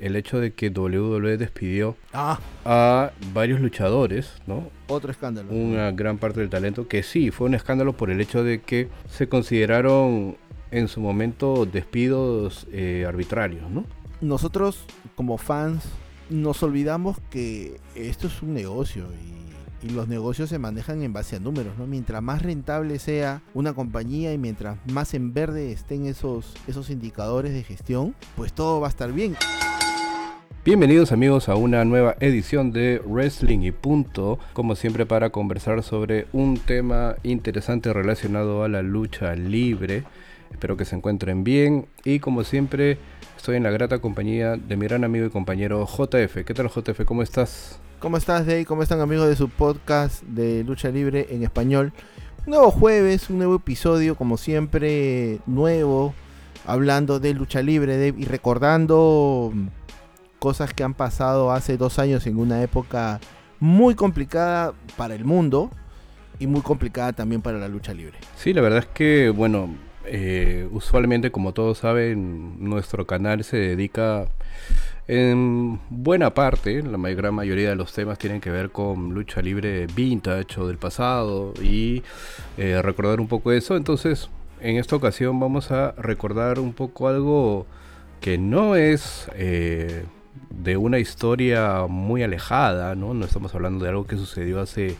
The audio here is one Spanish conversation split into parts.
el hecho de que WWE despidió Ah, a varios luchadores, ¿no? otro escándalo. Una gran parte del talento, que sí, fue un escándalo por el hecho de que se consideraron en su momento despidos eh, arbitrarios, ¿no? Nosotros, como fans, nos olvidamos que esto es un negocio y, y los negocios se manejan en base a números, ¿no? Mientras más rentable sea una compañía y mientras más en verde estén esos, esos indicadores de gestión, pues todo va a estar bien. Bienvenidos amigos a una nueva edición de Wrestling y Punto, como siempre para conversar sobre un tema interesante relacionado a la lucha libre. Espero que se encuentren bien y como siempre estoy en la grata compañía de mi gran amigo y compañero JF. ¿Qué tal JF? ¿Cómo estás? ¿Cómo estás, Dave? ¿Cómo están amigos de su podcast de lucha libre en español? Un nuevo jueves, un nuevo episodio, como siempre, nuevo, hablando de lucha libre Dave, y recordando cosas que han pasado hace dos años en una época muy complicada para el mundo y muy complicada también para la lucha libre. Sí, la verdad es que, bueno, eh, usualmente como todos saben, nuestro canal se dedica en buena parte, la may- gran mayoría de los temas tienen que ver con lucha libre vintage o del pasado y eh, recordar un poco eso. Entonces, en esta ocasión vamos a recordar un poco algo que no es eh, de una historia muy alejada, ¿no? No estamos hablando de algo que sucedió hace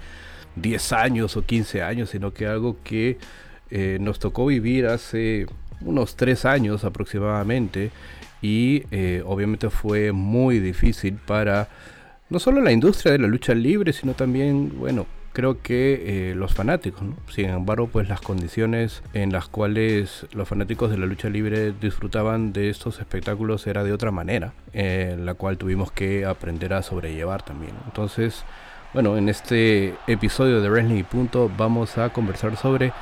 10 años o 15 años, sino que algo que eh, nos tocó vivir hace unos 3 años aproximadamente y eh, obviamente fue muy difícil para no solo la industria de la lucha libre, sino también, bueno, creo que eh, los fanáticos. Sin embargo, pues las condiciones en las cuales los fanáticos de la lucha libre disfrutaban de estos espectáculos era de otra manera, eh, la cual tuvimos que aprender a sobrellevar también. Entonces, bueno, en este episodio de Wrestling y Punto vamos a conversar sobre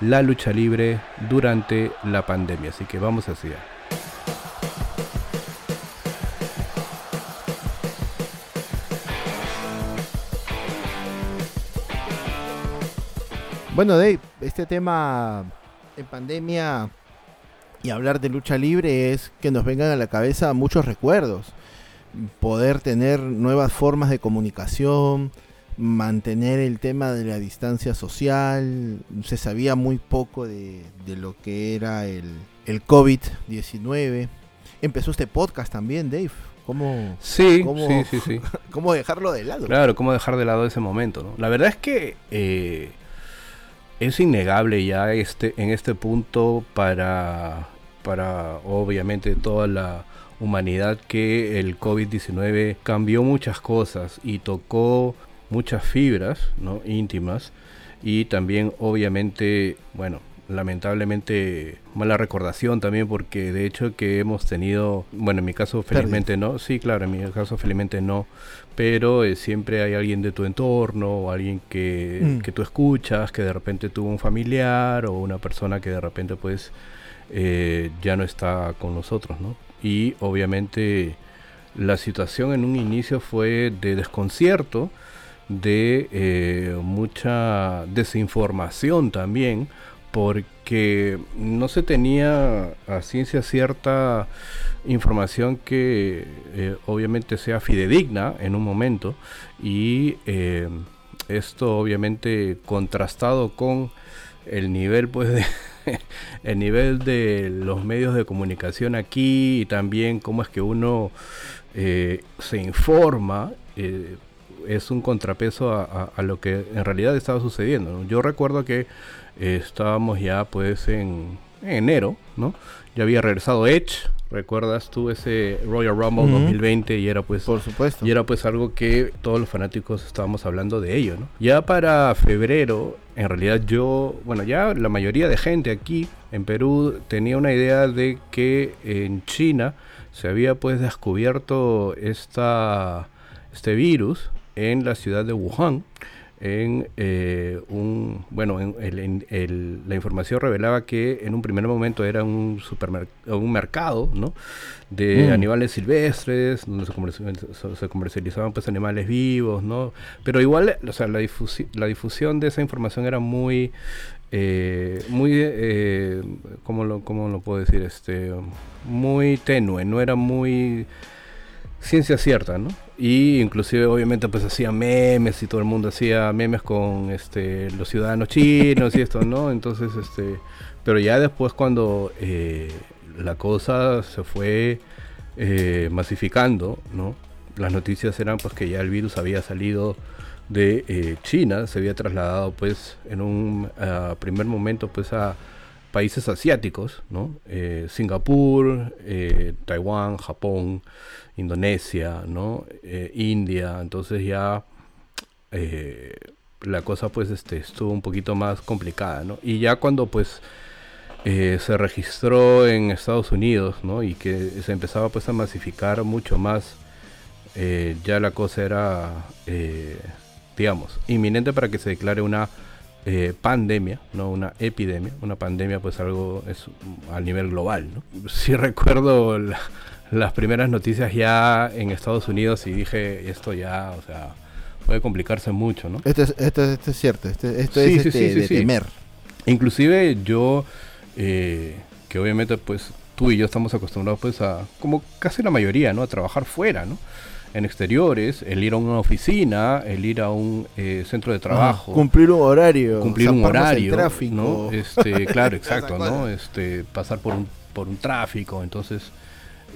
la lucha libre durante la pandemia, así que vamos hacia allá. Bueno, Dave, este tema en pandemia y hablar de lucha libre es que nos vengan a la cabeza muchos recuerdos. Poder tener nuevas formas de comunicación, mantener el tema de la distancia social. Se sabía muy poco de, de lo que era el, el COVID-19. Empezó este podcast también, Dave. ¿Cómo, Sí, ¿Cómo? sí, sí, sí. cómo dejarlo de lado? Claro, cómo dejar de lado ese momento, ¿no? La verdad es que eh, es innegable ya este, en este punto para, para obviamente toda la humanidad que el COVID-19 cambió muchas cosas y tocó muchas fibras ¿no? íntimas y también obviamente, bueno, lamentablemente mala recordación también porque de hecho que hemos tenido, bueno, en mi caso felizmente no, sí, claro, en mi caso felizmente no, pero eh, siempre hay alguien de tu entorno o alguien que, Mm. que tú escuchas que de repente tuvo un familiar o una persona que de repente pues eh, ya no está con nosotros, ¿no? Y obviamente la situación en un inicio fue de desconcierto, de eh, mucha desinformación también, porque no se tenía a ciencia cierta información que eh, obviamente sea fidedigna en un momento y eh, esto obviamente contrastado con el nivel pues de el nivel de los medios de comunicación aquí y también cómo es que uno eh, se informa es un contrapeso a, lo que en realidad estaba sucediendo. Yo recuerdo que eh, estábamos ya pues en, en enero, ¿no? Ya había regresado Edge, ¿recuerdas tú ese Royal Rumble Ujú. 2020? Y era pues Por supuesto. y era pues algo que todos los fanáticos estábamos hablando de ello, ¿no? Ya para febrero, en realidad yo, bueno, ya la mayoría de gente aquí en Perú tenía una idea de que en China se había pues descubierto esta, este virus en la ciudad de Wuhan. En eh, un, bueno, en el- en el- la información revelaba que en un primer momento era un supermercado, un mercado, ¿no? De Mm. animales silvestres, donde se, comerci- se comercializaban pues animales vivos, ¿no? Pero igual, o sea, la, difusi- la difusión de esa información era muy, eh, muy, eh, ¿cómo, lo, ¿cómo lo puedo decir? Este, muy tenue, no era muy ciencia cierta, ¿no? Y inclusive obviamente pues hacía memes y todo el mundo hacía memes con este los ciudadanos chinos y esto, ¿no? Entonces, este, pero ya después cuando eh, la cosa se fue eh, masificando, ¿no? Las noticias eran pues que ya el virus había salido de eh, China, se había trasladado pues en un primer momento pues a países asiáticos, ¿no? Eh, Singapur, eh, Taiwán, Japón, Indonesia, ¿no? Eh, India, entonces ya la cosa pues este, estuvo un poquito más complicada, ¿no? Y ya cuando pues se registró en Estados Unidos, ¿no? Y que se empezaba pues a masificar mucho más, ya la cosa era, digamos, inminente para que se declare una eh, pandemia, no una epidemia. Una pandemia, pues algo es a nivel global. ¿no? Sí recuerdo las primeras noticias ya en Estados Unidos y dije, esto ya, o sea, puede complicarse mucho, ¿no? Esto es, esto, esto es cierto, este, esto es este, de temer. Inclusive yo, eh, que obviamente pues tú y yo estamos acostumbrados pues a, como casi la mayoría, ¿no? A trabajar fuera, ¿no? en exteriores, el ir a una oficina, el ir a un eh, centro de trabajo. cumplir un horario. Cumplir un horario. Tráfico. ¿no? Este, claro, exacto, ¿no? Este, pasar por un, por un tráfico. Entonces,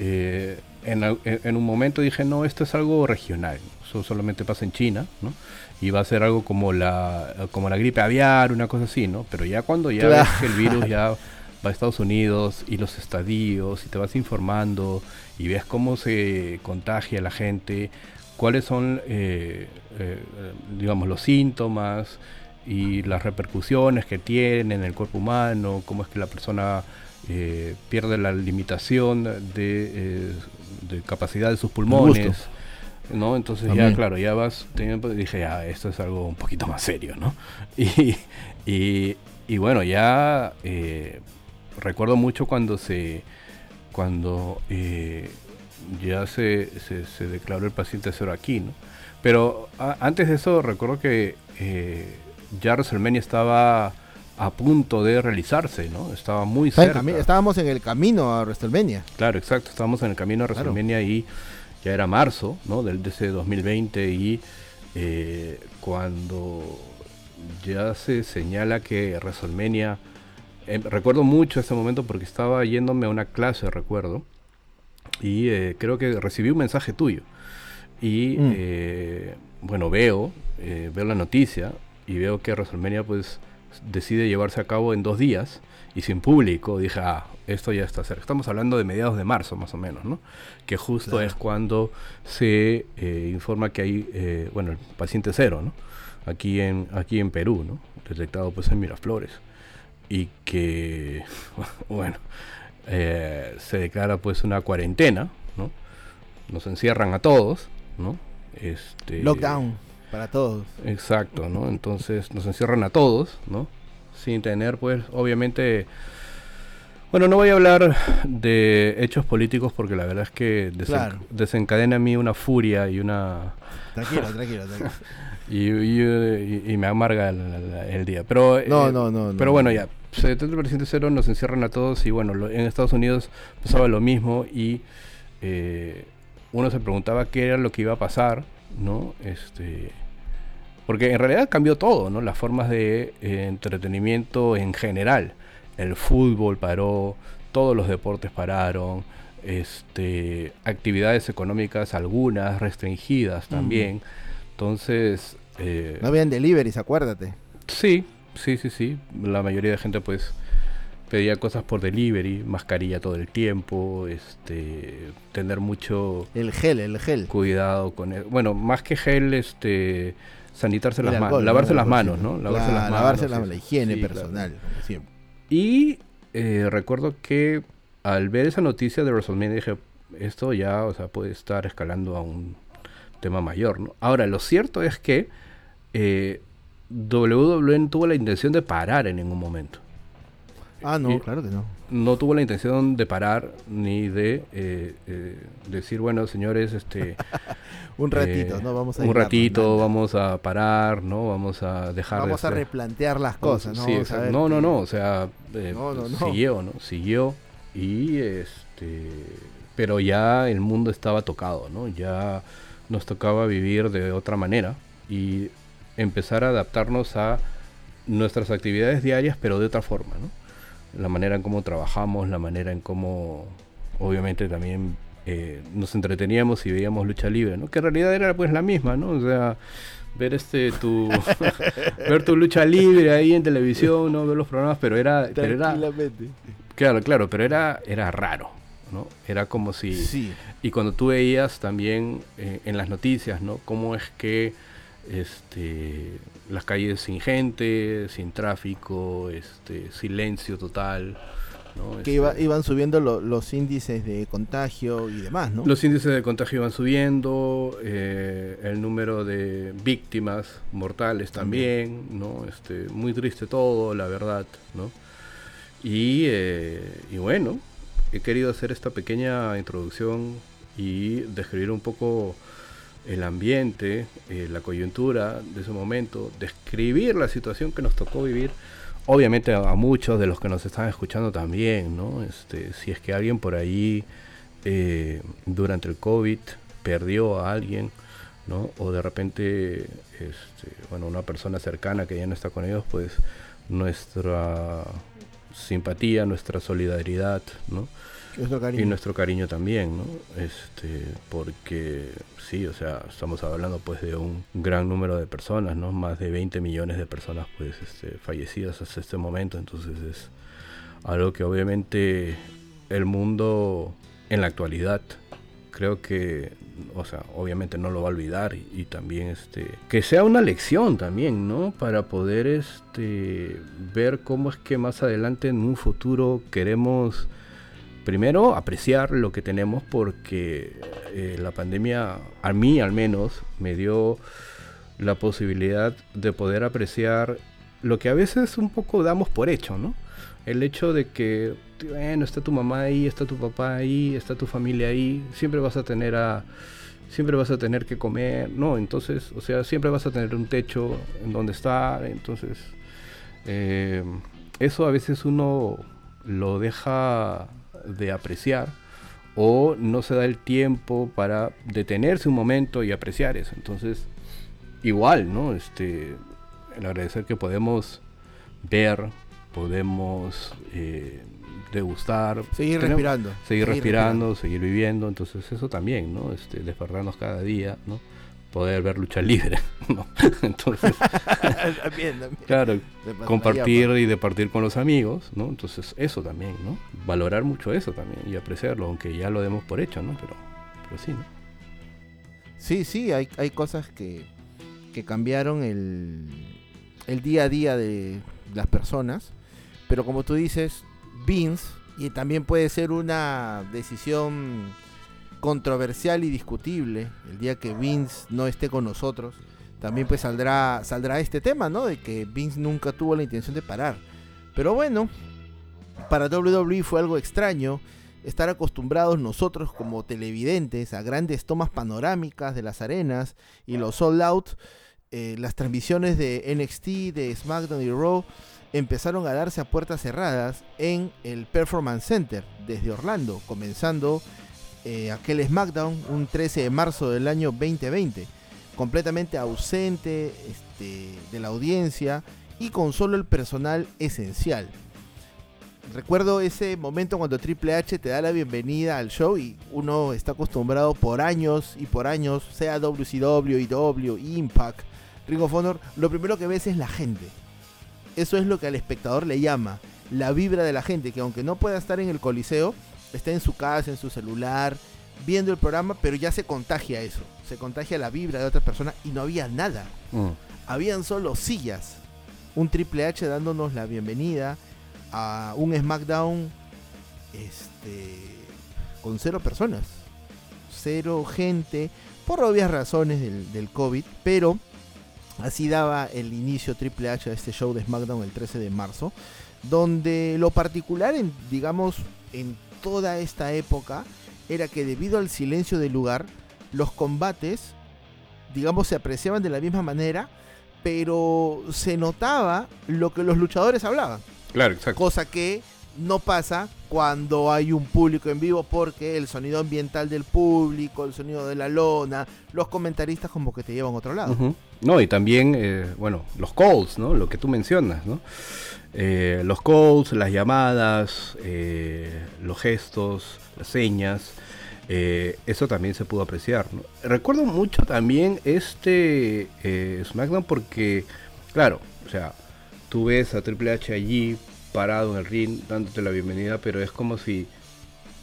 eh, en, en, un momento dije, no, esto es algo regional. Eso solamente pasa en China, ¿no? Y va a ser algo como la, como la gripe aviar, una cosa así, ¿no? Pero ya cuando ya ves que el virus ya va a Estados Unidos y los estadios y te vas informando y ves cómo se contagia la gente, cuáles son, eh, eh, digamos, los síntomas y las repercusiones que tiene en el cuerpo humano, cómo es que la persona eh, pierde la limitación de, capacidad de sus pulmones. ¿no? Entonces ya, claro, ya vas, dije, ya, esto es algo un poquito más serio, ¿no? Y, y, y bueno, ya recuerdo mucho cuando se cuando eh, ya se, se, declaró el paciente cero aquí, ¿no? Pero antes de eso recuerdo que eh, ya WrestleMania estaba a punto de realizarse, ¿no? Estaba muy cerca. Estábamos en el camino a WrestleMania. Claro, exacto, estábamos en el camino a WrestleMania y ya era marzo, ¿no? Del de ese 2020 y eh, cuando ya se señala que WrestleMania Em, recuerdo mucho ese momento porque estaba yéndome a una clase, recuerdo, y eh, creo que recibí un mensaje tuyo. Y mm. eh, bueno, veo, eh, veo la noticia y veo que WrestleMania pues decide llevarse a cabo en dos días y sin público. Dije, ah, esto ya está cerca. Estamos hablando de mediados de marzo más o menos, ¿no? Que justo es cuando se informa que hay, bueno, el paciente cero, ¿no? Aquí en, aquí en Perú, ¿no? Detectado pues en Miraflores y que, bueno, eh, se declara pues una cuarentena, ¿no? Nos encierran a todos, ¿no? Este, Lockdown para todos. Exacto, ¿no? Entonces nos encierran a todos, ¿no? Sin tener pues, obviamente... Bueno, no voy a hablar de hechos políticos porque la verdad es que desencadena a mí una furia y una... Tranquilo, tranquilo, tranquilo. y, me amarga el, día. Pero, no, eh, no, no, pero bueno, ya, se detenta el presidente cero, nos encierran a todos y bueno, en Estados Unidos pasaba lo mismo y eh, uno se preguntaba qué era lo que iba a pasar, ¿no? Este, porque en realidad cambió todo, ¿no? Las formas de eh, entretenimiento en general. El fútbol paró, todos los deportes pararon, este, actividades económicas algunas restringidas también. Entonces... Eh, no habían deliveries, acuérdate. Sí, sí, sí, sí. La mayoría de gente pues pedía cosas por delivery, mascarilla todo el tiempo, este, tener mucho... El gel, el gel. Cuidado con el, Bueno, más que gel, este, sanitarse las manos, lavarse las manos, ¿no? Lavarse las manos. Lavarse la, higiene personal, siempre. Y eh, recuerdo que al ver esa noticia de WrestleMania dije, esto ya, o sea, puede estar escalando a un tema mayor, ¿no? Ahora, lo cierto es que eh, WWE tuvo la intención de parar en ningún momento. Ah, no, claro que no. No tuvo la intención de parar ni de eh, eh, decir, bueno, señores, este... un ratito, ¿no? Vamos a Un ratito, vamos a parar, ¿no? Vamos a dejar... Vamos a replantear las cosas, ¿no? no, no, no, o sea, siguió, ¿no? Siguió y este pero ya el mundo estaba tocado, ¿no? Ya nos tocaba vivir de otra manera y empezar a adaptarnos a nuestras actividades diarias, pero de otra forma, ¿no? La manera en cómo trabajamos, la manera en cómo, obviamente, también eh, nos entreteníamos y veíamos lucha libre, ¿no? Que en realidad era pues la misma, ¿no? O sea, ver este tu ver tu lucha libre ahí en televisión, ¿no? Ver los programas, pero era, pero era Claro, claro, pero era era raro, ¿no? Era como si Sí. y cuando tú veías también eh, en las noticias, ¿no? Cómo es que este, las calles sin gente, sin tráfico, este, silencio total. ¿no? Que Este, iba- iban subiendo lo- los índices de contagio y demás, ¿no? Los índices de contagio iban subiendo, eh, el número de víctimas mortales también, ¿no? Este, muy triste todo, la verdad, ¿no? Y, eh, y bueno, he querido hacer esta pequeña introducción y describir un poco el ambiente, eh, la coyuntura de ese momento, describir la situación que nos tocó vivir. Obviamente a, muchos de los que nos están escuchando también, ¿no? Este, si es que alguien por ahí eh, durante el COVID perdió a alguien, ¿no? O de repente, este, bueno, una persona cercana que ya no está con ellos, pues nuestra simpatía, nuestra solidaridad, ¿no? Y nuestro cariño también, ¿no? Este, porque sí, o sea, estamos hablando pues de un gran número de personas, ¿no? Más de 20 millones de personas pues este, fallecidas hasta este momento, entonces es algo que obviamente el mundo en la actualidad creo que o sea obviamente no lo va a olvidar y, y también este que sea una lección también no para poder este ver cómo es que más adelante en un futuro queremos primero apreciar lo que tenemos porque eh, la pandemia a mí al menos me dio la posibilidad de poder apreciar lo que a veces un poco damos por hecho, ¿no? El hecho de que, bueno, está tu mamá ahí, está tu papá ahí, está tu familia ahí, siempre vas a tener a siempre vas a tener que comer, no, entonces, o sea, siempre vas a tener un techo en donde estar, entonces, eh, eso a veces uno lo deja de apreciar o no se da el tiempo para detenerse un momento y apreciar eso, entonces, igual, ¿no? Este, el agradecer que podemos ver, podemos eh, degustar, Seguir tenemos- respirando. seguir respirando, seguir viviendo, entonces eso también, ¿no? Este, despertarnos cada día, ¿no? Poder ver lucha libre, ¿no? Entonces, también, también. claro, compartir y departir con los amigos, ¿no? Entonces eso también, ¿no? Valorar mucho eso también y apreciarlo, aunque ya lo demos por hecho, ¿no? Pero, pero sí, ¿no? Sí, sí, hay, hay cosas que, que cambiaron el, el día a día de las personas, pero como tú dices, Vince, y también puede ser una decisión controversial y discutible, el día que Vince no esté con nosotros, también pues saldrá, saldrá este tema, ¿no? De que Vince nunca tuvo la intención de parar. Pero bueno, para WWE fue algo extraño estar acostumbrados nosotros como televidentes a grandes tomas panorámicas de las arenas y los sold out, eh, las transmisiones de NXT, de SmackDown y Raw empezaron a darse a puertas cerradas en el Performance Center desde Orlando, comenzando eh, aquel SmackDown un 13 de marzo del año 2020, completamente ausente este, de la audiencia y con solo el personal esencial recuerdo ese momento cuando Triple H te da la bienvenida al show y uno está acostumbrado por años y por años, sea WCW, IW, Impact, Ring of Honor, lo primero que ves es la gente. Eso es lo que al espectador le llama, la vibra de la gente, que aunque no pueda estar en el coliseo, está en su casa, en su celular, viendo el programa, pero ya se contagia eso, se contagia la vibra de otra persona y no había nada Mm. habían solo sillas. Un Triple H dándonos la bienvenida a un SmackDown este, con cero personas. Cero gente, por obvias razones del, del COVID, pero así daba el inicio Triple H a este show de SmackDown el 13 de marzo, donde lo particular, en, digamos, en toda esta época, era que debido al silencio del lugar, los combates, digamos, se apreciaban de la misma manera, pero se notaba lo que los luchadores hablaban, Claro, exacto. cosa que no pasa cuando hay un público en vivo porque el sonido ambiental del público, el sonido de la lona, los comentaristas como que te llevan a otro lado. No, y también, eh, bueno, los calls, ¿no? Lo que tú mencionas, ¿no? Eh, los calls, las llamadas, eh, los gestos, las señas, eso también se pudo apreciar. Recuerdo mucho también este SmackDown porque, claro, o sea, tú ves a Triple H allí parado en el ring dándote la bienvenida, pero es como si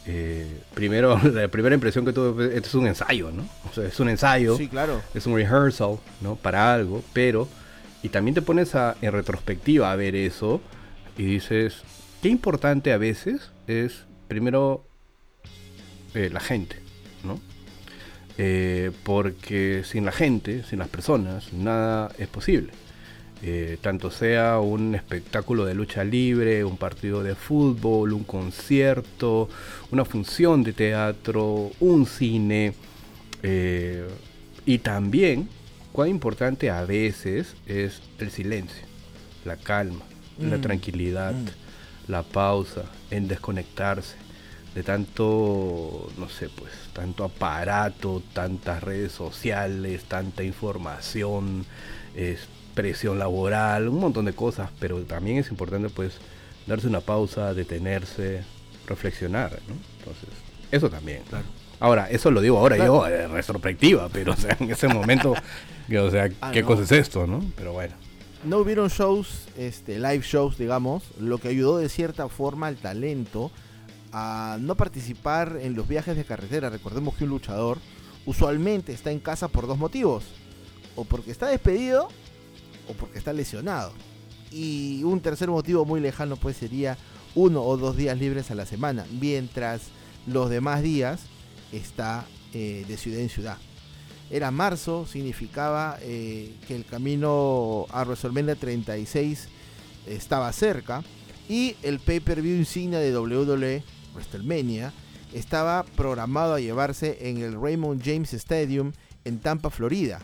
eh, primero la primera impresión que tuve esto es un ensayo, ¿no? O sea, es un ensayo, sí, claro. es un rehearsal, ¿no? Para algo, pero y también te pones a, en retrospectiva a ver eso y dices qué importante a veces es primero eh, la gente, ¿no? Eh, porque sin la gente, sin las personas, nada es posible. Eh, tanto sea un espectáculo de lucha libre, un partido de fútbol, un concierto, una función de teatro, un cine. Eh, y también, cuán importante a veces es el silencio, la calma, la mm. tranquilidad, mm. la pausa, en desconectarse de tanto, no sé, pues, tanto aparato, tantas redes sociales, tanta información, este, presión laboral, un montón de cosas, pero también es importante pues darse una pausa, detenerse, reflexionar, ¿no? Entonces, eso también. Claro. Ahora, eso lo digo ahora yo, en retrospectiva, pero o sea, en ese momento, o sea, ah, ¿qué cosa es esto, no? Pero bueno. No hubieron shows, este, live shows, digamos, lo que ayudó de cierta forma al talento a no participar en los viajes de carretera. Recordemos que un luchador usualmente está en casa por dos motivos. O porque está despedido o porque está lesionado. Y un tercer motivo muy lejano pues sería uno o dos días libres a la semana, mientras los demás días está eh, de ciudad en ciudad. Era marzo, significaba eh, que el camino a WrestleMania 36 estaba cerca y el pay-per-view insignia de WWE, WrestleMania, estaba programado a llevarse en el Raymond James Stadium en Tampa, Florida,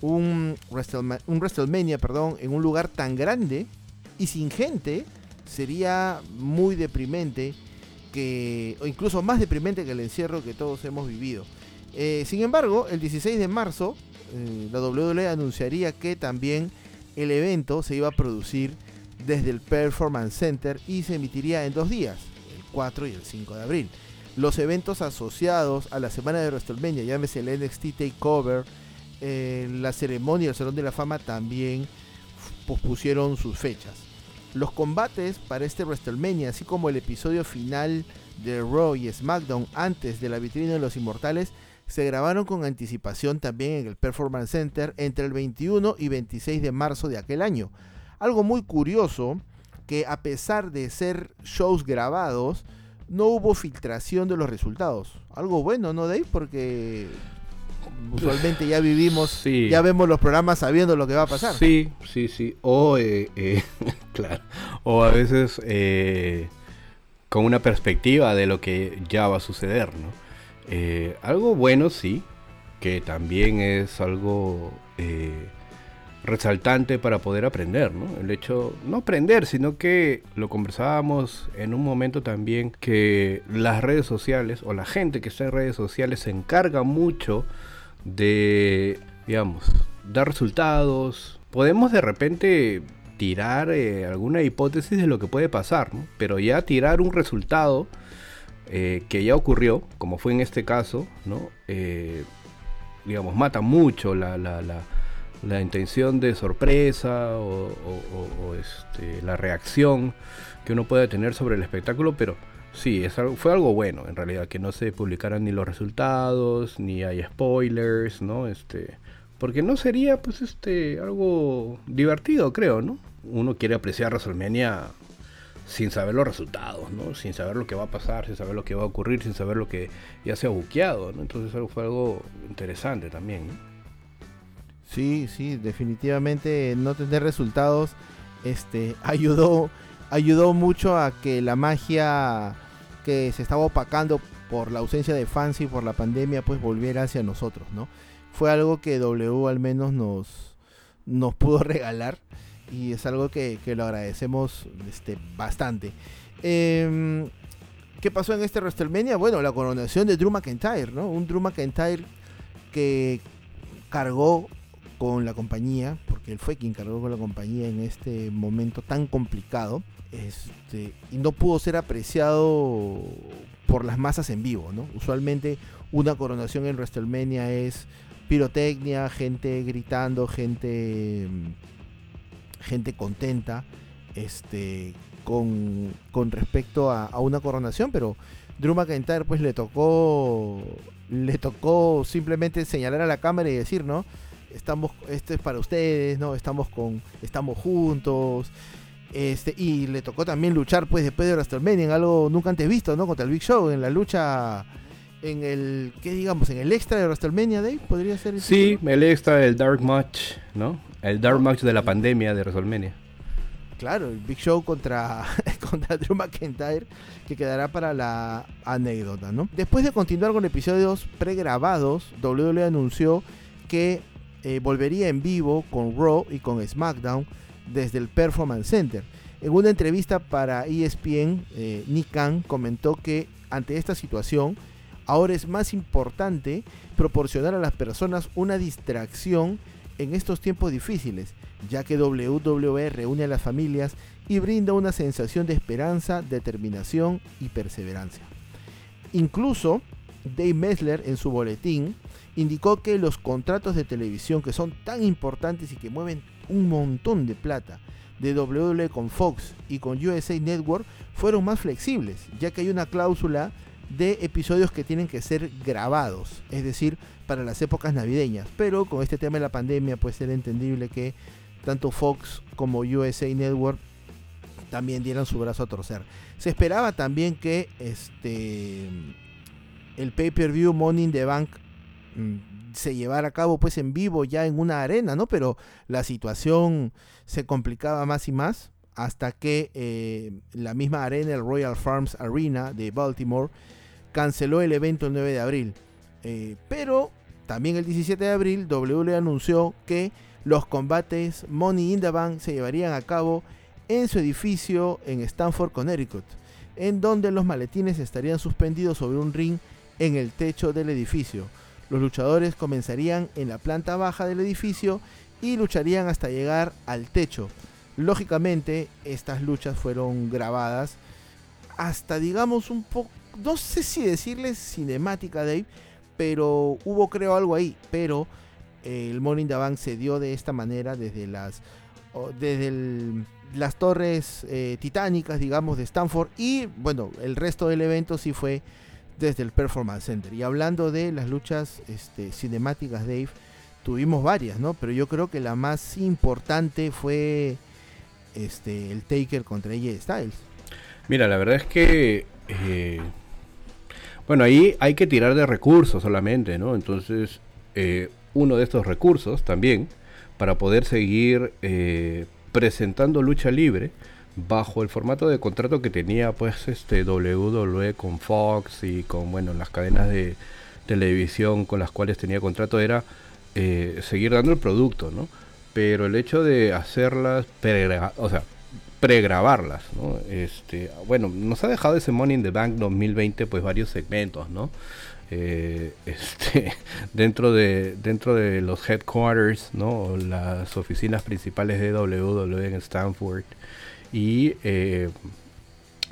un, WrestleMania, perdón, en un lugar tan grande y sin gente sería muy deprimente que, o incluso más deprimente que el encierro que todos hemos vivido. Eh, sin embargo, el 16 de marzo, eh, la WWE anunciaría que también el evento se iba a producir desde el Performance Center y se emitiría en dos días, el 4 y el 5 de abril. Los eventos asociados a la semana de WrestleMania, llámese el NXT Takeover, la ceremonia del Salón de la Fama también pospusieron sus fechas. Los combates para este WrestleMania, así como el episodio final de Raw y SmackDown antes de la vitrina de los Inmortales, se grabaron con anticipación también en el Performance Center entre el 21 y 26 de marzo de aquel año. Algo muy curioso, que a pesar de ser shows grabados, no hubo filtración de los resultados. Algo bueno, ¿no, Dave? Porque usualmente ya vivimos, ya vemos los programas sabiendo lo que va a pasar. Sí, sí, sí. O, eh, eh, claro, o a veces eh, con una perspectiva de lo que ya va a suceder, ¿no? algo bueno, sí, que también es algo resaltante para poder aprender, ¿no? El hecho, no aprender, sino que lo conversábamos en un momento también que las redes sociales o la gente que está en redes sociales se encarga mucho de, digamos, dar resultados. Podemos de repente tirar eh, alguna hipótesis de lo que puede pasar, pero ya tirar un resultado eh, que ya ocurrió, como fue en este caso, ¿no? Eh, digamos, mata mucho la, la, la, intención de sorpresa o, este, la reacción que uno puede tener sobre el espectáculo, pero Sí, es fue algo bueno en realidad, que no se publicaran ni los resultados, ni hay spoilers, ¿no? Este, porque no sería pues este algo divertido, creo, ¿no? Uno quiere apreciar WrestleMania sin saber los resultados, ¿no? Sin saber lo que va a pasar, sin saber lo que va a ocurrir, sin saber lo que ya se ha buqueado, ¿no? Entonces fue algo interesante también, ¿no? Sí, sí, definitivamente no tener resultados este ayudó ayudó mucho a que la magia que se estaba opacando por la ausencia de fans y por la pandemia pues volviera hacia nosotros, ¿no? Fue algo que W al menos nos, nos pudo regalar y es algo que, lo agradecemos este, bastante. Em, ¿Qué pasó en este WrestleMania? Bueno, la coronación de Drew McIntyre, ¿no? Un Drew McIntyre que cargó con la compañía, porque él fue quien cargó con la compañía en este momento tan complicado, este, y no pudo ser apreciado por las masas en vivo, ¿no? Usualmente una coronación en WrestleMania es pirotecnia, gente gritando, gente gente contenta, este, con, con respecto a, a, una coronación, pero Drew McIntyre pues le tocó le tocó simplemente señalar a la cámara y decir, ¿no? Estamos, esto es para ustedes, ¿no? Estamos con, estamos juntos. Este, y le tocó también luchar pues después de WrestleMania en algo nunca antes visto, ¿no? Contra el Big Show, en la lucha en el, ¿qué digamos? En el extra de WrestleMania, Dave, podría ser. Sí, el extra, el Dark Match, ¿no? El Dark Match de la pandemia de WrestleMania. Claro, el Big Show contra, contra Drew McIntyre, que quedará para la anécdota, ¿no? Después de continuar con episodios pregrabados, WWE anunció que eh, volvería en vivo con Raw y con SmackDown desde el Performance Center. En una entrevista para ESPN, eh, Nick Khan comentó que ante esta situación, ahora es más importante proporcionar a las personas una distracción en estos tiempos difíciles, ya que WWE reúne a las familias y brinda una sensación de esperanza, determinación y perseverancia. Incluso Dave Messler en su boletín indicó que los contratos de televisión que son tan importantes y que mueven un montón de plata de WWE con Fox y con USA Network fueron más flexibles, ya que hay una cláusula de episodios que tienen que ser grabados, es decir, para las épocas navideñas. Pero con este tema de la pandemia, pues era entendible que tanto Fox como USA Network también dieran su brazo a torcer. Se esperaba también que este el pay-per-view Money in the Bank se llevara a cabo pues en vivo ya en una arena, ¿no? Pero la situación se complicaba más y más hasta que eh, la misma arena, el Royal Farms Arena de Baltimore, canceló el evento el 9 de abril. Eh, pero también el 17 de abril WWE anunció que los combates Money in the Bank se llevarían a cabo en su edificio en Stanford, Connecticut, en donde los maletines estarían suspendidos sobre un ring en el techo del edificio. Los luchadores comenzarían en la planta baja del edificio y lucharían hasta llegar al techo. Lógicamente, estas luchas fueron grabadas hasta digamos un poco no sé si decirles cinemática, Dave, pero hubo creo algo ahí, pero eh, el Morning the se dio de esta manera desde las desde las torres eh, titánicas, digamos, de Stanford y bueno, el resto del evento sí fue desde el Performance Center. Y hablando de las luchas este, cinemáticas, Dave, tuvimos varias, ¿no? Pero yo creo que la más importante fue este, el Taker contra AJ Styles. Mira, la verdad es que eh, bueno, ahí hay que tirar de recursos solamente, ¿no? Entonces, eh, uno de estos recursos también, para poder seguir eh, presentando lucha libre bajo el formato de contrato que tenía pues este WWE con Fox y con bueno las cadenas de televisión con las cuales tenía contrato era eh, seguir dando el producto, ¿no? Pero el hecho de hacerlas, o sea, pregrabarlas, ¿no? Este, bueno, nos ha dejado ese Money in the Bank 2020 pues varios segmentos, ¿no? Eh, este, dentro de dentro de los headquarters, ¿no? Las oficinas principales de WWE en Stanford y eh,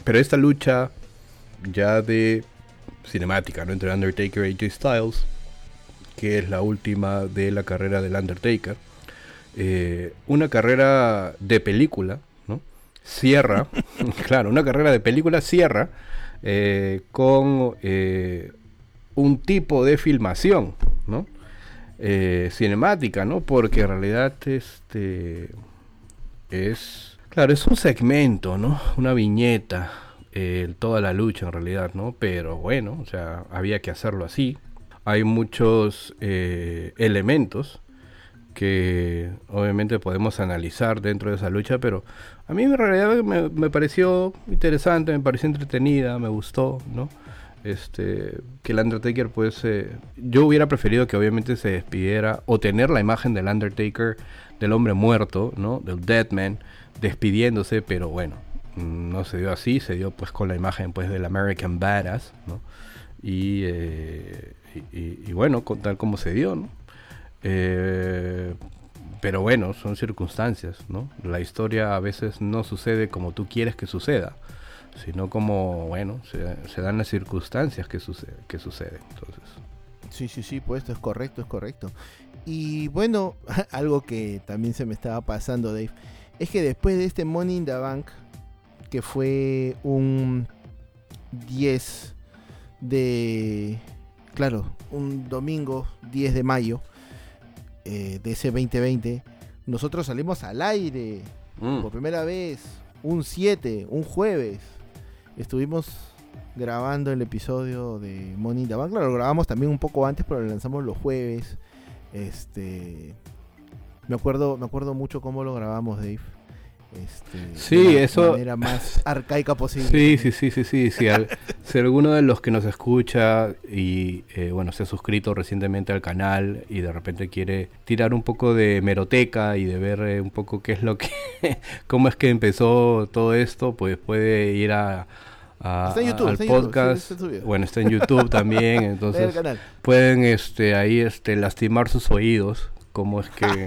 pero esta lucha ya de cinemática, ¿no? Entre Undertaker y AJ Styles, que es la última de la carrera del Undertaker. Eh, una carrera de película, cierra, claro, una carrera de película cierra eh, con un tipo de filmación, ¿no? Cinemática, ¿no? Porque en realidad este es, claro, es un segmento, ¿no? Una viñeta, toda la lucha en realidad, ¿no? Pero bueno, o sea, había que hacerlo así. Hay muchos elementos que obviamente podemos analizar dentro de esa lucha, pero a mí en realidad me, pareció interesante, me pareció entretenida, me gustó, ¿no? Este, que el Undertaker pues eh, yo hubiera preferido que obviamente se despidiera o tener la imagen del Undertaker del hombre muerto, ¿no? Del Deadman despidiéndose, pero bueno, no se dio así, se dio pues con la imagen pues del American Badass, ¿no? Y, eh, y, bueno, con, tal como se dio, ¿no? Eh, pero bueno, son circunstancias, ¿no? La historia a veces no sucede como tú quieres que suceda, sino como, bueno, se, dan las circunstancias que, sucede, que suceden. Entonces. Sí, sí, sí, pues esto es correcto, es correcto. Y bueno, algo que también se me estaba pasando, Dave, es que después de este Money in the Bank, que fue un 10 de, claro, un domingo 10 de mayo eh, de ese 2020, nosotros salimos al aire mm. por primera vez, un 7, un jueves. Estuvimos grabando el episodio de Money in the Bank. Claro, lo grabamos también un poco antes, pero lo lanzamos los jueves. Este. Me acuerdo, me acuerdo mucho cómo lo grabamos, Dave. Este, sí, eso. De la manera más arcaica posible. Sí, sí, sí, sí, sí. si alguno de los que nos escucha y, eh, bueno, se ha suscrito recientemente al canal y de repente quiere tirar un poco de meroteca y de ver eh, un poco qué es lo que. cómo es que empezó todo esto, pues puede ir a. está en YouTube, al podcast. bueno, está en YouTube también, entonces pueden este ahí este lastimar sus oídos cómo es que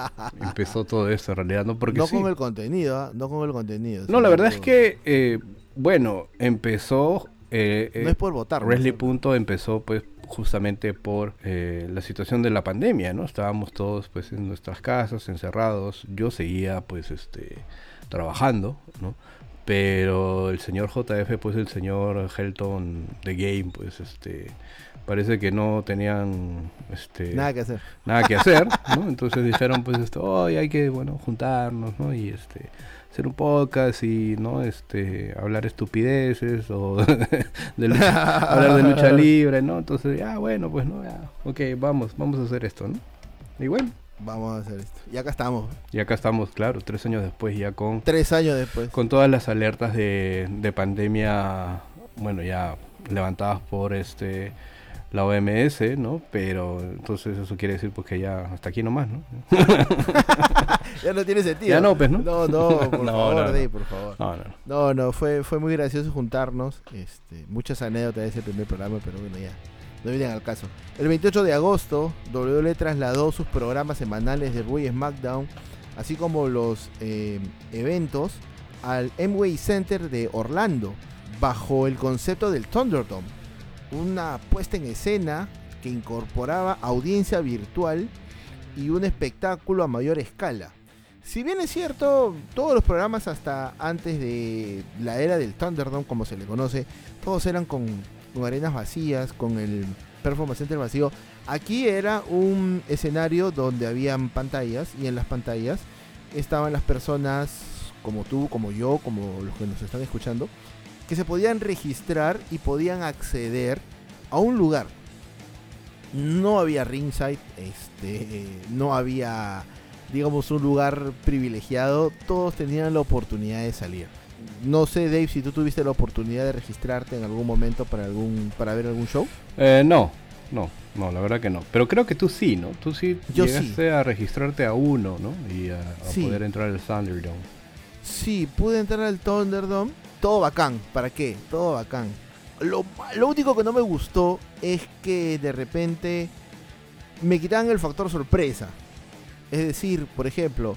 empezó todo esto en realidad, ¿no? Porque no con el contenido, ¿ah? no con el contenido. No, la verdad es que, eh, bueno, empezó... Eh, no es por votar. Punto empezó pues justamente por eh, la situación de la pandemia, ¿no? Estábamos todos pues en nuestras casas, encerrados. Yo seguía pues este trabajando, ¿no? Pero el señor JF, pues el señor Helton de Game, pues este parece que no tenían este nada que hacer. nada que hacer ¿no? entonces dijeron pues esto hoy hay que bueno juntarnos no y este hacer un podcast y no este hablar estupideces o de lucha, hablar de lucha libre no entonces ya bueno pues no ya ok vamos vamos a hacer esto no y bueno. Vamos a hacer esto. Y acá estamos. Y acá estamos claro tres años después ya con tres años después. con todas las alertas de, de pandemia bueno ya levantadas por este la OMS, ¿no? Pero entonces eso quiere decir pues que ya hasta aquí nomás, ¿no? ya no tiene sentido. Ya no, pues, ¿no? No, no, por favor, no, por favor. No, no. Fue, fue muy gracioso juntarnos. Este, muchas anécdotas de ese primer programa, pero bueno, ya. No vienen al caso. El 28 de agosto, WWE trasladó sus programas semanales de y SmackDown, así como los eh, eventos, al Amway Center de Orlando, bajo el concepto del Thunderdome una puesta en escena que incorporaba audiencia virtual y un espectáculo a mayor escala. Si bien es cierto, todos los programas hasta antes de la era del Thunderdome, como se le conoce, todos eran con, arenas vacías, con el Performance Center vacío. Aquí era un escenario donde habían pantallas y en las pantallas estaban las personas como tú, como yo, como los que nos están escuchando, que se podían registrar y podían acceder a un lugar. No había ringside, este, no había, digamos, un lugar privilegiado. Todos tenían la oportunidad de salir. No sé, Dave, si tú tuviste la oportunidad de registrarte en algún momento para algún, para ver algún show. Eh, no, no, no, la verdad que no. Pero creo que tú sí, ¿no? Tú sí Yo llegaste a registrarte a uno, ¿no? Y a, poder entrar al Thunderdome. Sí, pude entrar al Thunderdome todo bacán. ¿Para qué? Todo bacán. Lo, único que no me gustó es que de repente me quitaban el factor sorpresa. Es decir, por ejemplo,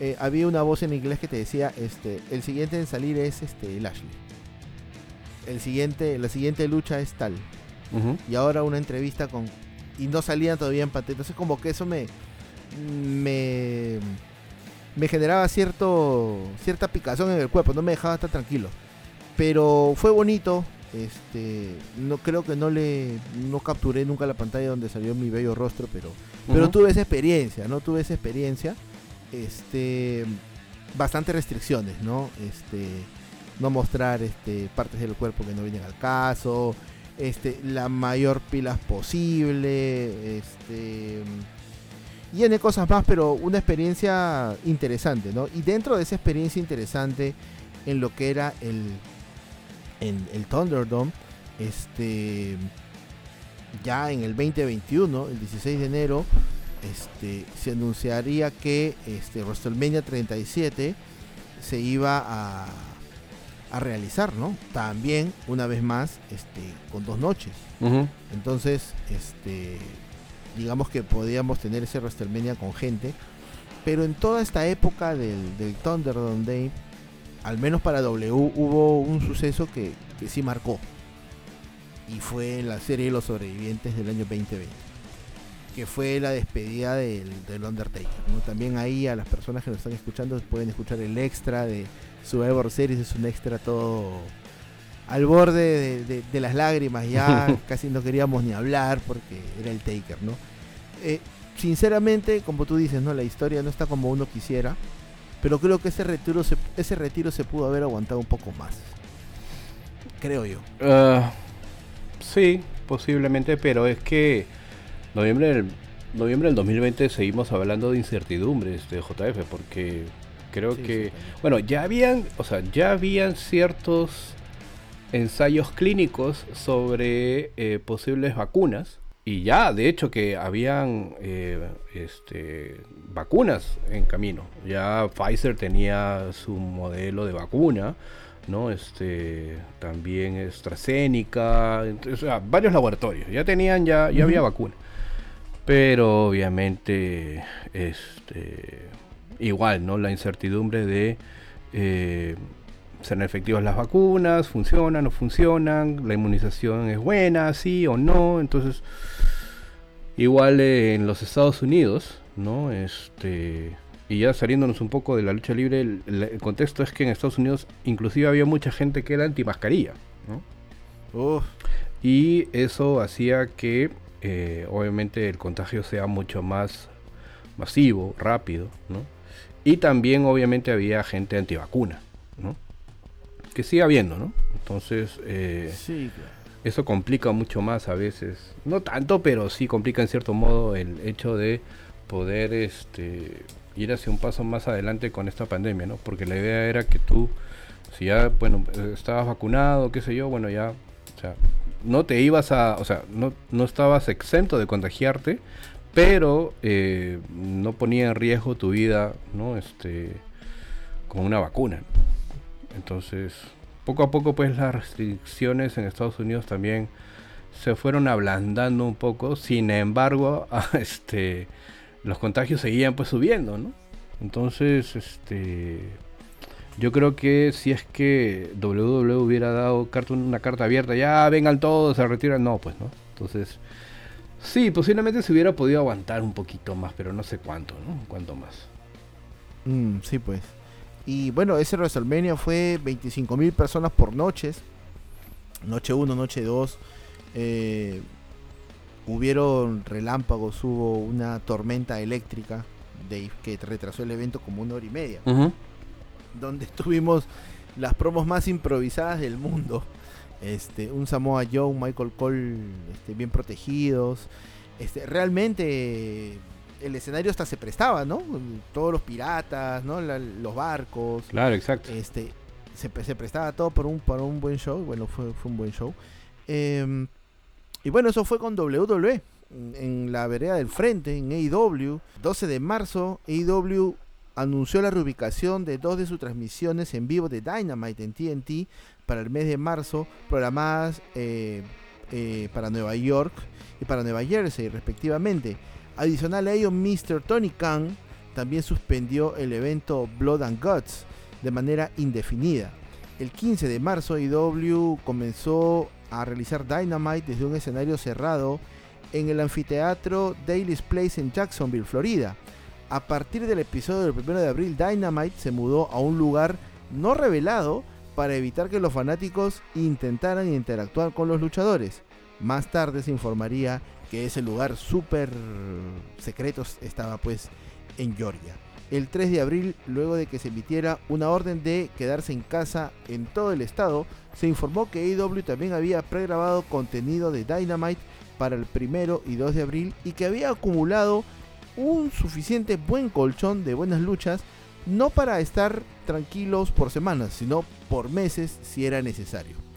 eh, había una voz en inglés que te decía, este, el siguiente en salir es este Lashley. El siguiente, la siguiente lucha es tal. Y ahora una entrevista con. Y no salían todavía en pantalla. Entonces como que eso me. me me generaba cierto cierta picazón en el cuerpo, no me dejaba estar tranquilo. Pero fue bonito, este, no creo que no le no capturé nunca la pantalla donde salió mi bello rostro, pero pero tuve esa experiencia, no tuve esa experiencia. Este bastantes restricciones, ¿no? Este no mostrar este partes del cuerpo que no vienen al caso, este la mayor pilas posible, este y N cosas más, pero una experiencia interesante, ¿no? Y dentro de esa experiencia interesante en lo que era el, en el Thunderdome, este, ya en el 2021, el 16 de enero, este, se anunciaría que este, WrestleMania 37 se iba a, a realizar, ¿no? También, una vez más, este, con dos noches. Entonces, este, digamos que podíamos tener ese WrestleMania con gente, pero en toda esta época del, del Thunderdome Day, al menos para W, hubo un suceso que, que sí marcó. Y fue la serie Los Sobrevivientes del año 2020 que fue la despedida del, Undertaker. También ahí a las personas que nos están escuchando pueden escuchar el extra de Survivor Series, es un extra todo al borde de, las lágrimas, ya casi no queríamos ni hablar porque era el Taker, ¿no? Eh, sinceramente, como tú dices, ¿no? La historia no está como uno quisiera, pero creo que ese retiro se, ese retiro se pudo haber aguantado un poco más. Creo yo. Ah, sí, posiblemente, pero es que noviembre del, noviembre del 2020 seguimos hablando de incertidumbres de JF, porque creo que, bueno, ya habían, o sea, ya habían ciertos ensayos clínicos sobre eh, posibles vacunas y ya, de hecho, que habían eh, este, vacunas en camino. Ya Pfizer tenía su modelo de vacuna, ¿no? Este, también AstraZeneca, o sea, varios laboratorios. Ya tenían, ya, ya había vacuna. Pero obviamente, este, igual, ¿no? La incertidumbre de eh, ¿serán efectivas las vacunas? ¿Funcionan o no funcionan? ¿La inmunización es buena, sí o no? Entonces, igual en los Estados Unidos, ¿no? Este, y ya saliéndonos un poco de la lucha libre, el, contexto es que en Estados Unidos inclusive había mucha gente que era anti-mascarilla, ¿no? Y eso hacía que eh, obviamente el contagio sea mucho más masivo, rápido, ¿no? Y también obviamente había gente antivacuna, ¿no? Que sigue habiendo, ¿no? Entonces, eh, eso complica mucho más a veces. No tanto, pero sí complica en cierto modo el hecho de poder este, ir hacia un paso más adelante con esta pandemia, ¿no? Porque la idea era que tú, si ya, bueno, estabas vacunado, qué sé yo, bueno, ya, o sea, no te ibas a, o sea, no, no estabas exento de contagiarte, pero eh, no ponía en riesgo tu vida, ¿no? Este, con una vacuna. Entonces, poco a poco, pues las restricciones en Estados Unidos también se fueron ablandando un poco. Sin embargo, este, los contagios seguían pues subiendo, ¿no? Entonces, este, yo creo que si es que WWE hubiera dado una carta abierta, ya vengan todos, se retiran, no, pues no. Entonces, sí, posiblemente se hubiera podido aguantar un poquito más, pero no sé cuánto, ¿no? Cuánto más. Mm, sí, pues. Y bueno, ese WrestleMania fue 25.000 personas por noches. Noche 1, noche 2. Eh, hubieron relámpagos, hubo una tormenta eléctrica de, que retrasó el evento como una hora y media donde tuvimos las promos más improvisadas del mundo. Este, un Samoa Joe, un Michael Cole este, bien protegidos. Este, realmente el escenario hasta se prestaba, ¿no? Todos los piratas, ¿no? los barcos. Claro, exacto. Este, se, prestaba todo por un, para un buen show. Bueno, fue, fue un buen show. Em, y bueno, eso fue con WWE. En la vereda del frente, en AEW. 12 de marzo, AEW anunció la reubicación de dos de sus transmisiones en vivo de Dynamite en TNT para el mes de marzo, programadas eh, eh, para Nueva York y para Nueva Jersey, respectivamente. Adicional a ello, Mr. Tony Khan también suspendió el evento Blood and Guts de manera indefinida. El 15 de marzo, IW comenzó a realizar Dynamite desde un escenario cerrado en el anfiteatro Daily's Place en Jacksonville, Florida. A partir del episodio del 1 de abril, Dynamite se mudó a un lugar no revelado para evitar que los fanáticos intentaran interactuar con los luchadores. Más tarde se informaría que ese lugar súper secreto estaba pues en Georgia. El 3 de abril, luego de que se emitiera una orden de quedarse en casa en todo el estado, se informó que AEW también había pregrabado contenido de Dynamite para el 1 y 2 de abril y que había acumulado un suficiente buen colchón de buenas luchas, no para estar tranquilos por semanas, sino por meses si era necesario.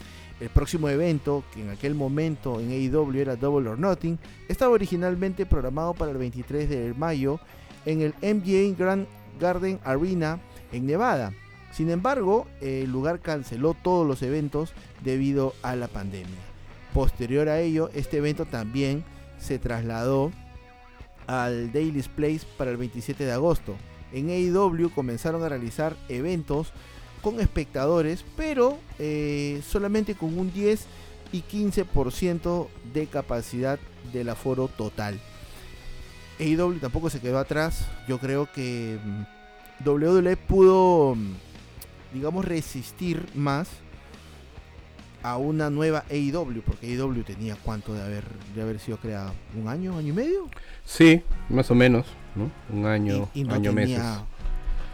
El próximo evento, que en aquel momento en AEW era Double or Nothing, estaba originalmente programado para el 23 de mayo en el MGA Grand Garden Arena en Nevada. Sin embargo, el lugar canceló todos los eventos debido a la pandemia. Posterior a ello, este evento también se trasladó al Daily's Place para el 27 de agosto. En AEW comenzaron a realizar eventos con espectadores, pero eh, solamente con un 10 y 15% de capacidad del aforo total. AEW tampoco se quedó atrás. Yo creo que mm, WWE pudo, mm, digamos, resistir más a una nueva AEW, porque AEW tenía cuánto de haber, de haber sido creada, un año, año y medio. Sí, más o menos, ¿no? Un año, y, no año tenía, meses.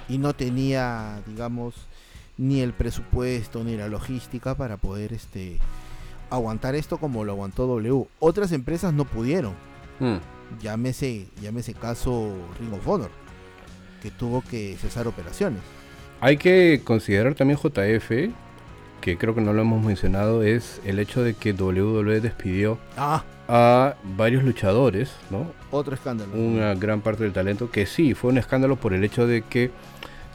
Y no tenía, digamos, ni el presupuesto ni la logística para poder este aguantar esto como lo aguantó W. Otras empresas no pudieron. Mm. Llámese, llámese caso Ring of Honor, que tuvo que cesar operaciones. Hay que considerar también JF, que creo que no lo hemos mencionado, es el hecho de que WWE despidió Ah, a varios luchadores, ¿no? otro escándalo. Una gran parte del talento, que sí, fue un escándalo por el hecho de que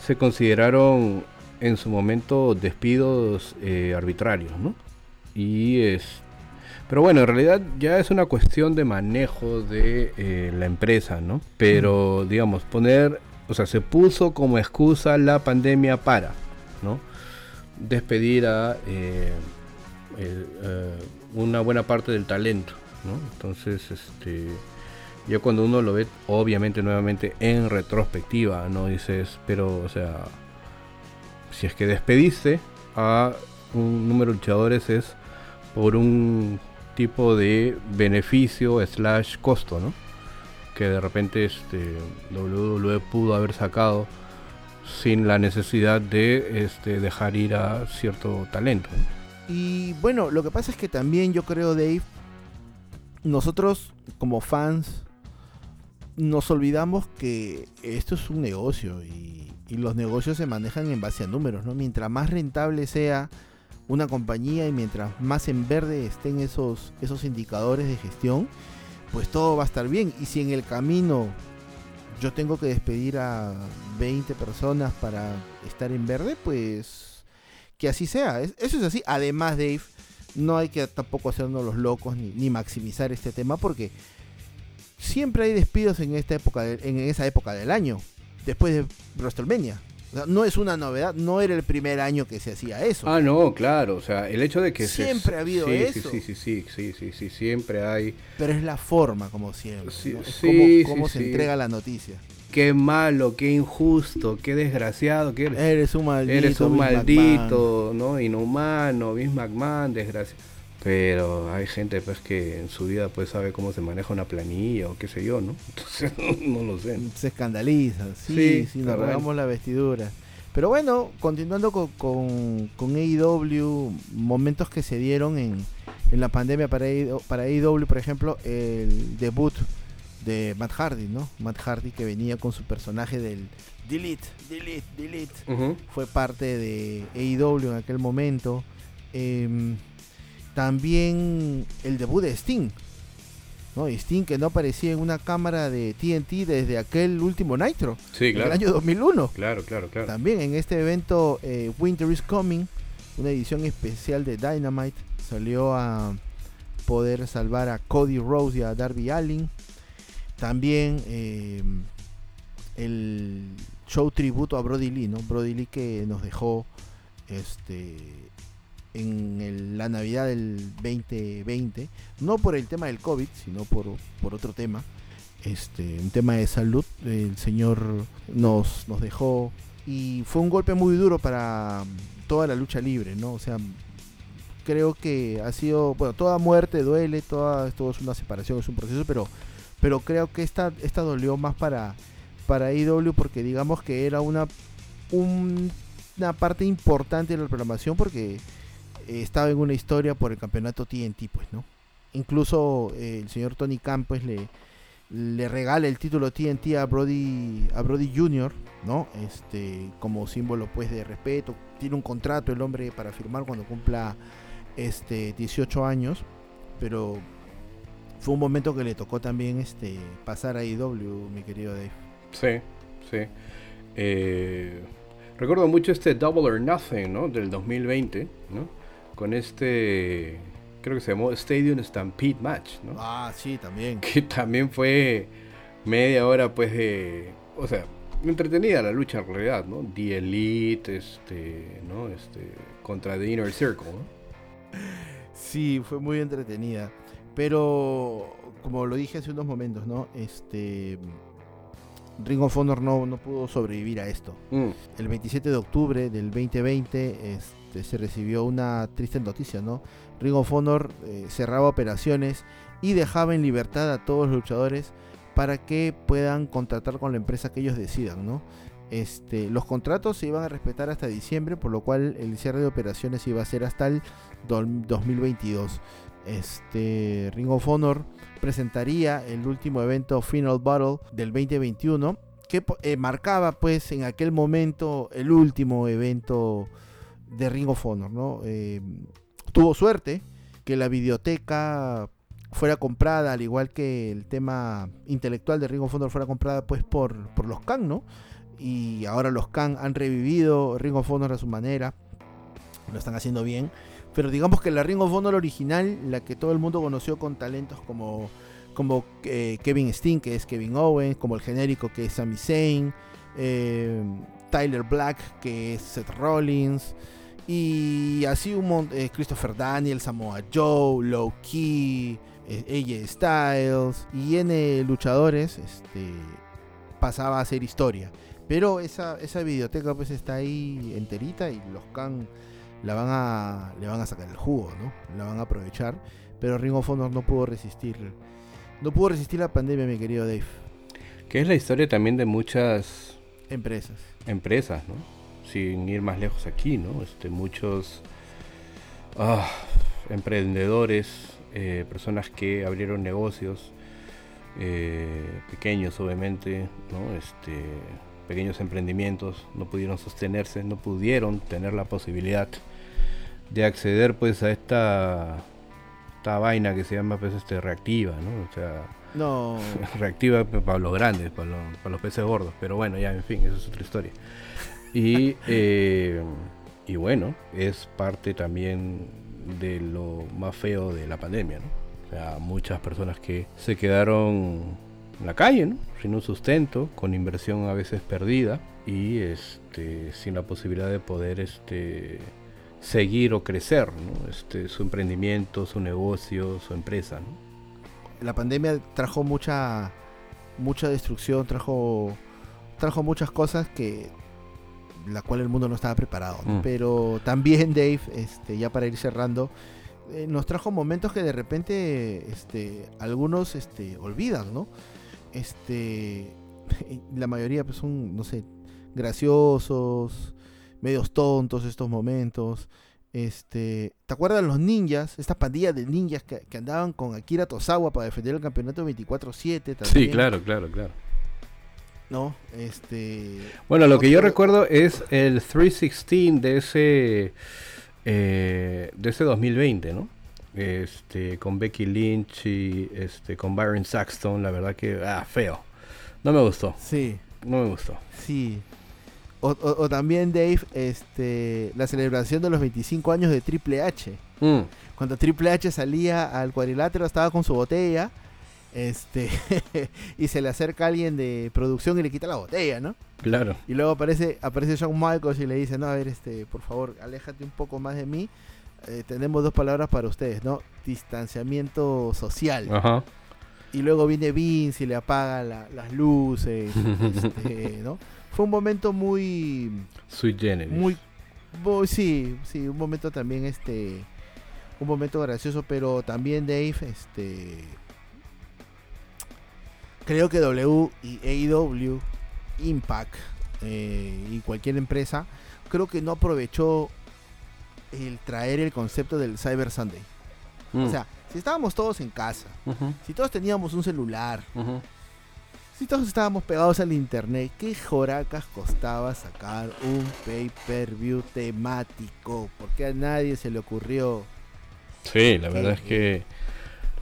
se consideraron en su momento despidos eh, arbitrarios, ¿no? Y es... Pero bueno, en realidad ya es una cuestión de manejo de eh, la empresa, ¿no? Pero, digamos, poner, o sea, se puso como excusa la pandemia para, ¿no? Despedir a eh, el, una buena parte del talento, ¿no? Entonces, este, ya cuando uno lo ve, obviamente nuevamente en retrospectiva, no dices, pero, o sea, si es que despediste a un número de luchadores es por un tipo de beneficio slash costo, ¿no? Que de repente este WWE pudo haber sacado sin la necesidad de este, dejar ir a cierto talento. ¿no? Y bueno, lo que pasa es que también yo creo, Dave, nosotros como fans nos olvidamos que esto es un negocio y, y los negocios se manejan en base a números, ¿no? Mientras más rentable sea una compañía y mientras más en verde estén esos, esos indicadores de gestión, pues todo va a estar bien. Y si en el camino yo tengo que despedir a 20 personas para estar en verde, pues que así sea. Es- Eso es así. Además, Dave, no hay que tampoco hacernos los locos ni, maximizar este tema porque siempre hay despidos en esta época en esa época del año, después de WrestleMania. O sea, no es una novedad, no era el primer año que se hacía eso. Ah, no, claro, o sea, el hecho de que se- Siempre ha habido sí, eso. Sí, sí, sí, sí, sí, sí, siempre hay. Pero es la forma, como siempre. Sí, ¿no? Es sí, como, sí, cómo se entrega la noticia. Qué malo, qué injusto, qué desgraciado, qué eres. Eres un maldito. Eres un Vince maldito, ¿no? Inhumano, Vince McMahon, desgracia. Pero hay gente pues que en su vida pues sabe cómo se maneja una planilla o qué sé yo, ¿no? Entonces no lo sé. Se escandaliza. Sí, Sí, sí, nos robamos la vestidura. Pero bueno, continuando con, con, con AEW, momentos que se dieron en, en la pandemia para, AEW, para AEW, por ejemplo, el debut de Matt Hardy, ¿no? Matt Hardy que venía con su personaje del Delete, Delete, Delete. Fue parte de AEW en aquel momento. Em, también el debut de Sting. ¿no? Sting que no aparecía en una cámara de TNT desde aquel último Nitro, Sí, en el claro. año 2001. Claro, claro, claro. También en este evento eh, Winter is Coming, una edición especial de Dynamite, salió a poder salvar a Cody Rhodes y a Darby Allin. También eh, el show tributo a Brody Lee, ¿no? Brody Lee que nos dejó este en la Navidad del 2020, no por el tema del COVID, sino por, por otro tema, este, un tema de salud. El señor nos, nos dejó y fue un golpe muy duro para toda la lucha libre, ¿no? O sea, creo que ha sido, bueno, toda muerte duele, toda, todo es una separación, es un proceso, pero, pero creo que esta, esta dolió más para, para IW porque digamos que era una, un- una parte importante de la programación porque estaba en una historia por el campeonato TNT, pues, ¿no? Incluso eh, el señor Tony Khan, pues, le, le regala el título TNT a Brody, a Brody Jr., ¿no? Este, como símbolo, pues, de respeto. Tiene un contrato el hombre para firmar cuando cumpla este 18 años, pero fue un momento que le tocó también este pasar a IW, mi querido Dave. Sí, sí. Eh, Recuerdo mucho este Double or Nothing, ¿no? Del 2020, ¿no? Con este, creo que se llamó Stadium Stampede Match, ¿no? Ah, sí, también. Que también fue media hora, pues, de, o sea, entretenida la lucha en realidad, ¿no? The Elite, este, ¿no? Este, contra The Inner Circle, ¿no? Sí, fue muy entretenida. Pero, como lo dije hace unos momentos, ¿no? Este. Ring of Honor no, no pudo sobrevivir a esto. Mm, El 27 de octubre del 2020 este, se recibió una triste noticia, ¿no? Ring of Honor eh, cerraba operaciones y dejaba en libertad a todos los luchadores para que puedan contratar con la empresa que ellos decidan. Este, los contratos se iban a respetar hasta diciembre, por lo cual el cierre de operaciones iba a ser hasta el do- 2022. Este, Ring of Honor presentaría el último evento Final Battle del 2021 que eh, marcaba pues en aquel momento el último evento de Ring of Honor, ¿no? Eh, tuvo suerte que la videoteca fuera comprada, al igual que el tema intelectual de Ring of Honor fuera comprada pues por, por los Khan, ¿no? Y ahora los Khan han revivido Ring of Honor a su manera, lo están haciendo bien. Pero digamos que la Ring of Honor original, la que todo el mundo conoció con talentos como, como eh, Kevin Steen, que es Kevin Owens, como el genérico que es Sami Zayn, eh, Tyler Black, que es Seth Rollins, y así un montón, Christopher Daniel, Samoa Joe, Low Key, eh, AJ Styles, y N luchadores, este, pasaba a ser historia. Pero esa, esa videoteca pues está ahí enterita y los Khan la van a, le van a sacar el jugo, ¿no? La van a aprovechar. Pero Ring of Honor no pudo resistir. No pudo resistir la pandemia, mi querido Dave. Que es la historia también de muchas Empresas. empresas, ¿no? Sin ir más lejos aquí, ¿no? Este, muchos ah, emprendedores, eh, personas que abrieron negocios eh, pequeños, obviamente, ¿no? Este, pequeños emprendimientos no pudieron sostenerse, no pudieron tener la posibilidad de acceder, pues, a esta esta vaina que se llama, pues, este, reactiva, ¿no? O sea, No. reactiva para los grandes, para los, para los peces gordos. Pero bueno, ya, en fin, esa es otra historia. Y, eh, y bueno, es parte también de lo más feo de la pandemia, ¿no? O sea, muchas personas que se quedaron en la calle, ¿no? Sin un sustento, con inversión a veces perdida y este, sin la posibilidad de poder este, seguir o crecer, ¿no? Este, su emprendimiento, su negocio, su empresa, ¿no? La pandemia trajo mucha mucha destrucción, trajo trajo muchas cosas que la cual el mundo no estaba preparado. ¿no? Mm. Pero también Dave, este, ya para ir cerrando, eh, nos trajo momentos que de repente este, algunos este, olvidan, ¿no? Este, la mayoría pues, son, no sé, graciosos, medios tontos estos momentos. Este, ¿te acuerdas los ninjas? Esta pandilla de ninjas que, que andaban con Akira Tozawa para defender el campeonato 24/7 Sí, claro, claro, claro. ¿No? Este, Bueno, lo que yo recuerdo es el 316 de ese eh, de ese 2020, ¿no? Este con Becky Lynch y este con Byron Saxton, la verdad que ah, feo. No me gustó, sí, no me gustó. sí. O, o- o también Dave, este, la celebración de los 25 años de Triple H. Mm, Cuando Triple H salía al cuadrilátero estaba con su botella, este, y se le acerca alguien de producción y le quita la botella, ¿no? claro. Y luego aparece, aparece Shawn Michaels y le dice, no, a ver, este, por favor, aléjate un poco más de mí. Eh, tenemos dos palabras para ustedes, ¿no? Distanciamiento social. Ajá. Y luego viene Vince y le apaga la- las luces, este, ¿no? Fue un momento muy, Sweet Generis. muy, muy- sí, sí, un momento también, este, un momento gracioso, pero también Dave, este, creo que W y AEW, Impact eh, y cualquier empresa, creo que no aprovechó el traer el concepto del Cyber Sunday. Mm, O sea, si estábamos todos en casa, si todos teníamos un celular, si todos estábamos pegados al internet, ¿qué joracas costaba sacar un pay-per-view temático? Porque a nadie se le ocurrió. Sí, la verdad es Eh, que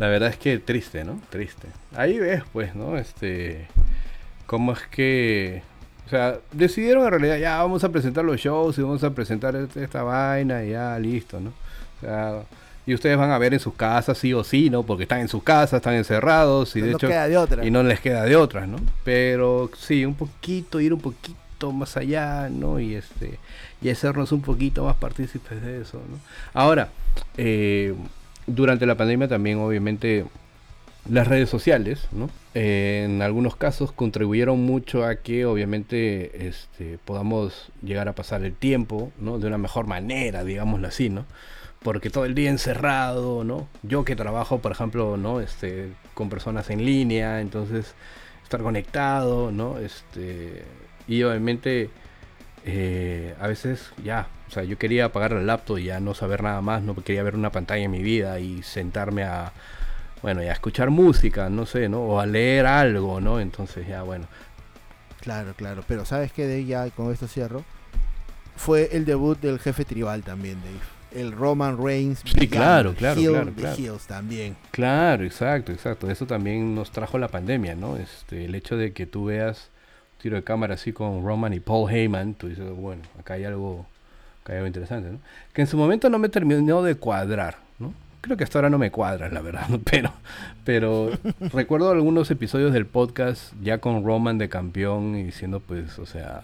la verdad es que triste, ¿no? Triste. Ahí ves, pues, ¿no? Este cómo es que O sea, decidieron en realidad, ya vamos a presentar los shows y vamos a presentar este- esta vaina y ya, listo, ¿no? O sea, y ustedes van a ver en sus casas sí o sí, ¿no? Porque están en sus casas, están encerrados y No de hecho... queda de otra. Y no les queda de otras, ¿no? Pero sí, un poquito, ir un poquito más allá, ¿no? Y este y hacernos un poquito más partícipes de eso, ¿no? Ahora, eh, durante la pandemia también obviamente las redes sociales, ¿no? Eh, en algunos casos contribuyeron mucho a que obviamente este, podamos llegar a pasar el tiempo, ¿no? De una mejor manera, digámoslo así, ¿no? Porque todo el día encerrado, ¿no? Yo que trabajo, por ejemplo, ¿no? Este, con personas en línea, entonces estar conectado, ¿no? Este, y obviamente eh, a veces ya, o sea, yo quería apagar el laptop y ya no saber nada más, no quería ver una pantalla en mi vida y sentarme a, bueno, y a escuchar música, no sé, ¿no? O a leer algo, ¿no? Entonces ya, bueno, Claro, claro. Pero ¿sabes qué, Dave? Ya con esto cierro. Fue el debut del jefe tribal también, Dave. El Roman Reigns. Sí, claro, claro, Heel claro, claro. Heels también. Claro, exacto, exacto. Eso también nos trajo la pandemia, ¿no? Este, el hecho de que tú veas tiro de cámara así con Roman y Paul Heyman, tú dices, bueno, acá hay algo, acá hay algo interesante, ¿no? Que en su momento no me terminó de cuadrar, ¿no? Creo que hasta ahora no me cuadra, la verdad, pero, pero recuerdo algunos episodios del podcast ya con Roman de campeón y diciendo, pues, o sea,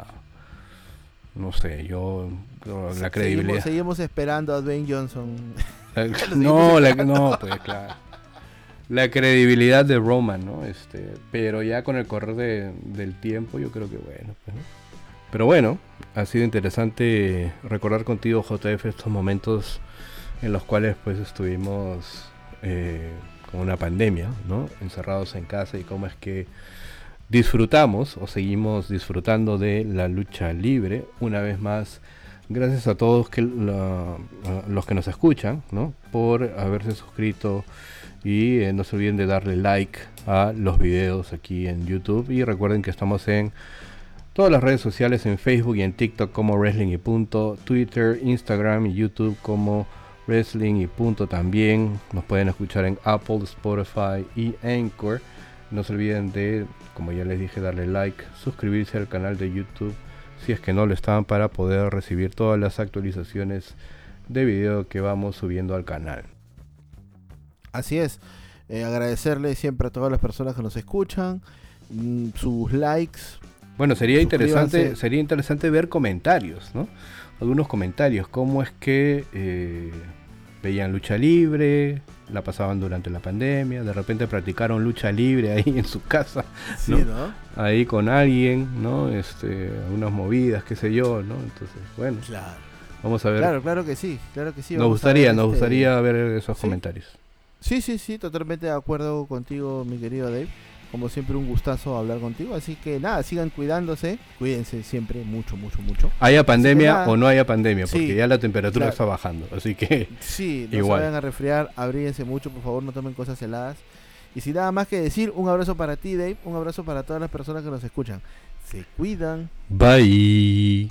no sé, yo, la Seguimos, credibilidad. seguimos esperando a Dwayne Johnson. La- no, la, no, pues claro. La credibilidad de Roman, ¿no? Este, pero ya con el correr de- del tiempo, yo creo que bueno. pues. Pero bueno, ha sido interesante recordar contigo, JF, estos momentos en los cuales pues estuvimos eh, con una pandemia, ¿no? Encerrados en casa y cómo es que disfrutamos o seguimos disfrutando de la lucha libre. Una vez más, gracias a todos que los que nos escuchan, ¿no? Por haberse suscrito y eh, no se olviden de darle like a los videos aquí en YouTube y recuerden que estamos en todas las redes sociales en Facebook y en TikTok como Wrestling y Punto, Twitter, Instagram y YouTube como Wrestling y Punto también. Nos pueden escuchar en Apple, Spotify y Anchor. No se olviden de, como ya les dije, darle like, suscribirse al canal de YouTube si es que no lo están para poder recibir todas las actualizaciones de video que vamos subiendo al canal. Así es. Eh, agradecerle siempre a todas las personas que nos escuchan. mm, sus likes. Bueno, sería interesante, sería interesante ver comentarios, ¿no? Algunos comentarios, cómo es que eh, veían lucha libre, la pasaban durante la pandemia, de repente practicaron lucha libre ahí en su casa, Sí, ¿no? ¿no? ahí con alguien, ¿no? Este, unas movidas, qué sé yo, ¿no? Entonces, bueno, Claro. vamos a ver. Claro, claro que sí. Claro que sí. nos gustaría, ver, nos este, gustaría ver esos ¿sí? comentarios. Sí, sí, sí, totalmente de acuerdo contigo, mi querido Dave. Como siempre, un gustazo hablar contigo. Así que nada, sigan cuidándose. Cuídense siempre, mucho, mucho, mucho. Haya pandemia o no haya pandemia, porque Sí, ya la temperatura claro. está bajando, así que Sí, no Igual. se vayan a resfriar, abríguense mucho, por favor, no tomen cosas heladas. Y sin nada más que decir, un abrazo para ti, Dave. Un abrazo para todas las personas que nos escuchan. Se cuidan. bye.